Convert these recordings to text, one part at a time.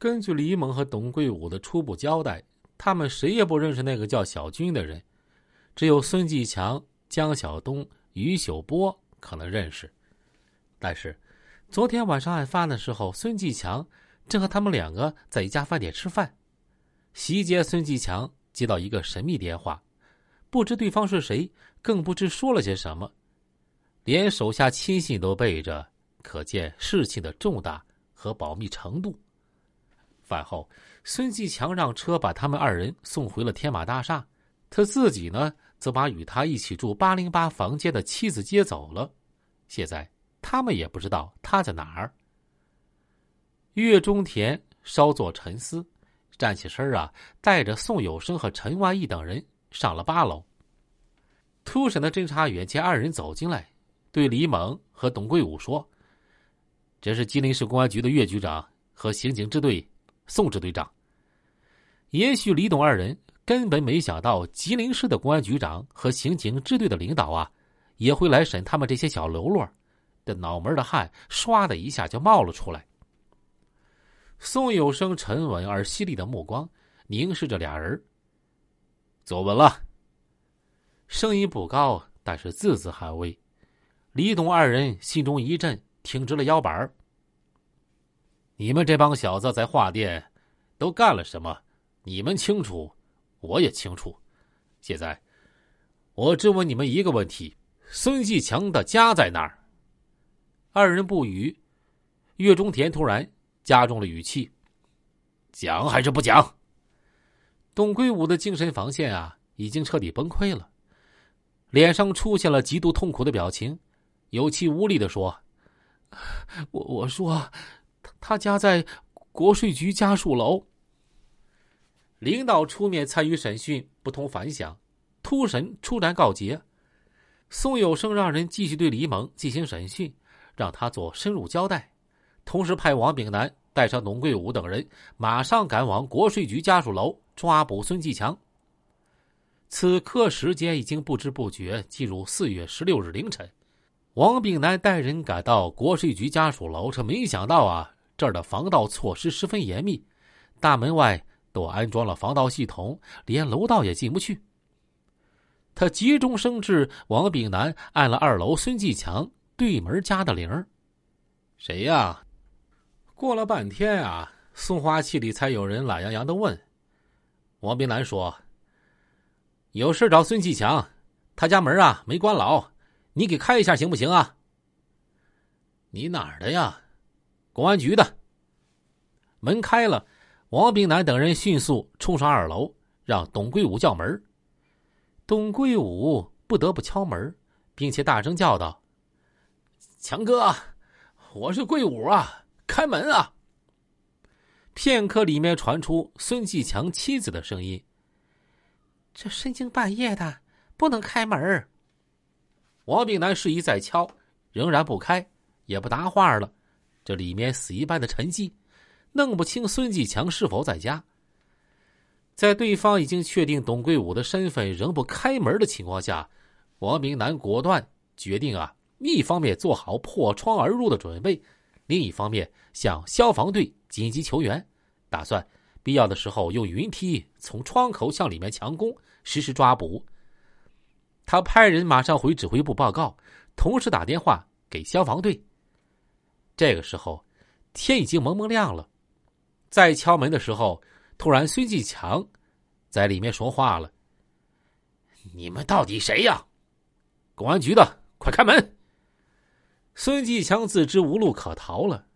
根据李猛和董桂武的初步交代，他们谁也不认识那个叫小军的人，只有孙继强、江晓东、于秀波可能认识。但是，昨天晚上案发的时候，孙继强正和他们两个在一家饭店吃饭。席间，孙继强接到一个神秘电话，不知对方是谁，更不知说了些什么，连手下亲信都背着，可见事情的重大和保密程度。饭后，孙继强让车把他们二人送回了天马大厦，他自己呢，则把与他一起住八零八房间的妻子接走了。现在他们也不知道他在哪儿。岳中田稍作沉思，站起身啊，带着宋有生和陈万义等人上了八楼。突审的侦查员见二人走进来，对李猛和董桂武说：“这是吉林市公安局的岳局长和刑警支队。”宋支队长，也许李董二人根本没想到，吉林市的公安局长和刑警支队的领导啊，也会来审他们这些小喽啰，这脑门的汗唰的一下就冒了出来。宋有生沉稳而犀利的目光凝视着俩人，坐稳了。声音不高，但是字字含威。李董二人心中一震，挺直了腰板。你们这帮小子在画店都干了什么？你们清楚，我也清楚。现在我只问你们一个问题：孙继强的家在哪儿？二人不语。岳中田突然加重了语气：“讲还是不讲？”董归武的精神防线啊，已经彻底崩溃了，脸上出现了极度痛苦的表情，有气无力的说：“我我说。”他家在国税局家属楼。领导出面参与审讯，不同凡响。突审出然告捷。宋有生让人继续对李猛进行审讯，让他做深入交代，同时派王炳南带上董桂武等人，马上赶往国税局家属楼抓捕孙继强。此刻时间已经不知不觉进入四月十六日凌晨。王炳南带人赶到国税局家属楼，却没想到啊。这儿的防盗措施十分严密，大门外都安装了防盗系统，连楼道也进不去。他急中生智，王炳南按了二楼孙继强对门家的铃谁呀？过了半天啊，送花器里才有人懒洋洋的问：“王炳南说，有事找孙继强，他家门啊没关牢，你给开一下行不行啊？”你哪儿的呀？公安局的门开了，王炳南等人迅速冲上二楼，让董桂武叫门。董桂武不得不敲门，并且大声叫道：“强哥，我是桂武啊，开门啊！”片刻，里面传出孙继强妻子的声音：“这深更半夜的，不能开门。”王炳南示意再敲，仍然不开，也不答话了。这里面死一般的沉寂，弄不清孙继强是否在家。在对方已经确定董桂武的身份，仍不开门的情况下，王明南果断决定啊，一方面做好破窗而入的准备，另一方面向消防队紧急求援，打算必要的时候用云梯从窗口向里面强攻，实施抓捕。他派人马上回指挥部报告，同时打电话给消防队。这个时候，天已经蒙蒙亮了。在敲门的时候，突然孙继强在里面说话了：“你们到底谁呀？公安局的，快开门！”孙继强自知无路可逃了，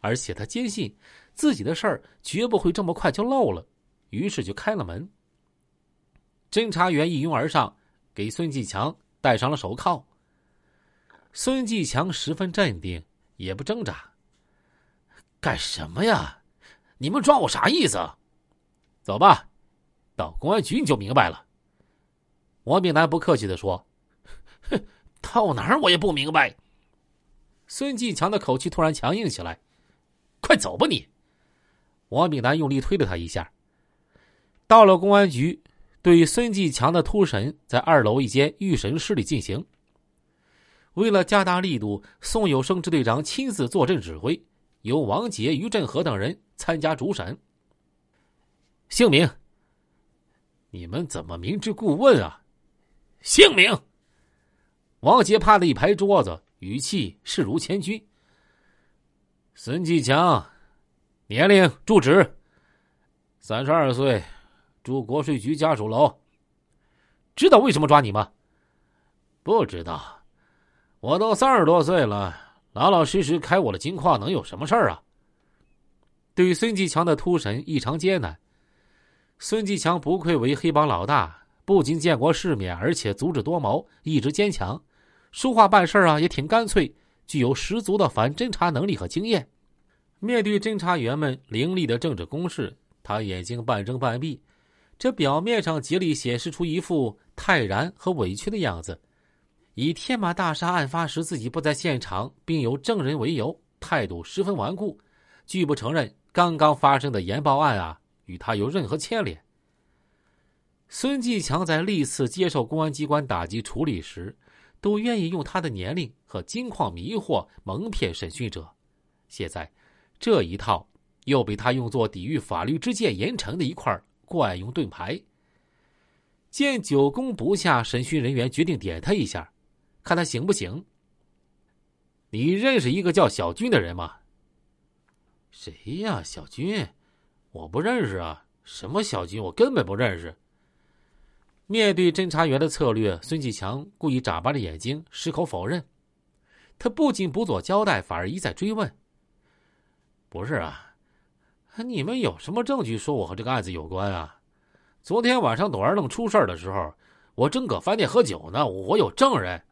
而且他坚信自己的事儿绝不会这么快就漏了，于是就开了门。侦查员一拥而上，给孙继强戴上了手铐。孙继强十分镇定。也不挣扎，干什么呀？你们抓我啥意思？走吧，到公安局你就明白了。王炳南不客气的说：“哼，到哪儿我也不明白。”孙继强的口气突然强硬起来：“快走吧你！”王炳南用力推了他一下。到了公安局，对孙继强的突审在二楼一间预审室里进行。为了加大力度，宋有生支队长亲自坐镇指挥，由王杰、于振和等人。参加主审。姓名？你们怎么明知故问啊？姓名？王杰拍了一拍桌子，语气势如千钧。孙继强，年龄、住址。三十二岁，住国税局家属楼。知道为什么抓你吗？不知道。我都三十多岁了，老老实实开我的金矿，能有什么事儿啊？对于孙继强的突审异常艰难。孙继强不愧为黑帮老大，不仅见过世面，而且足智多谋，意志坚强，说话办事啊也挺干脆，具有十足的反侦查能力和经验。面对侦查员们凌厉的政治攻势，他眼睛半睁半闭，这表面上竭力显示出一副泰然和委屈的样子。以天马大厦案发时自己不在现场，并有证人为由，态度十分顽固，拒不承认刚刚发生的研报案啊与他有任何牵连。孙继强在历次接受公安机关打击处理时，都愿意用他的年龄和金矿迷惑蒙骗审讯者，现在这一套又被他用作抵御法律之剑严惩的一块惯用盾牌。见久攻不下，审讯人员决定点他一下。看他行不行？你认识一个叫小军的人吗？谁呀？小军？我不认识啊！什么小军？我根本不认识。面对侦查员的策略，孙继强故意眨巴着眼睛，矢口否认。他不仅不做交代，反而一再追问：“不是啊，你们有什么证据说我和这个案子有关啊？昨天晚上董二愣出事的时候，我正搁饭店喝酒呢，我有证人。”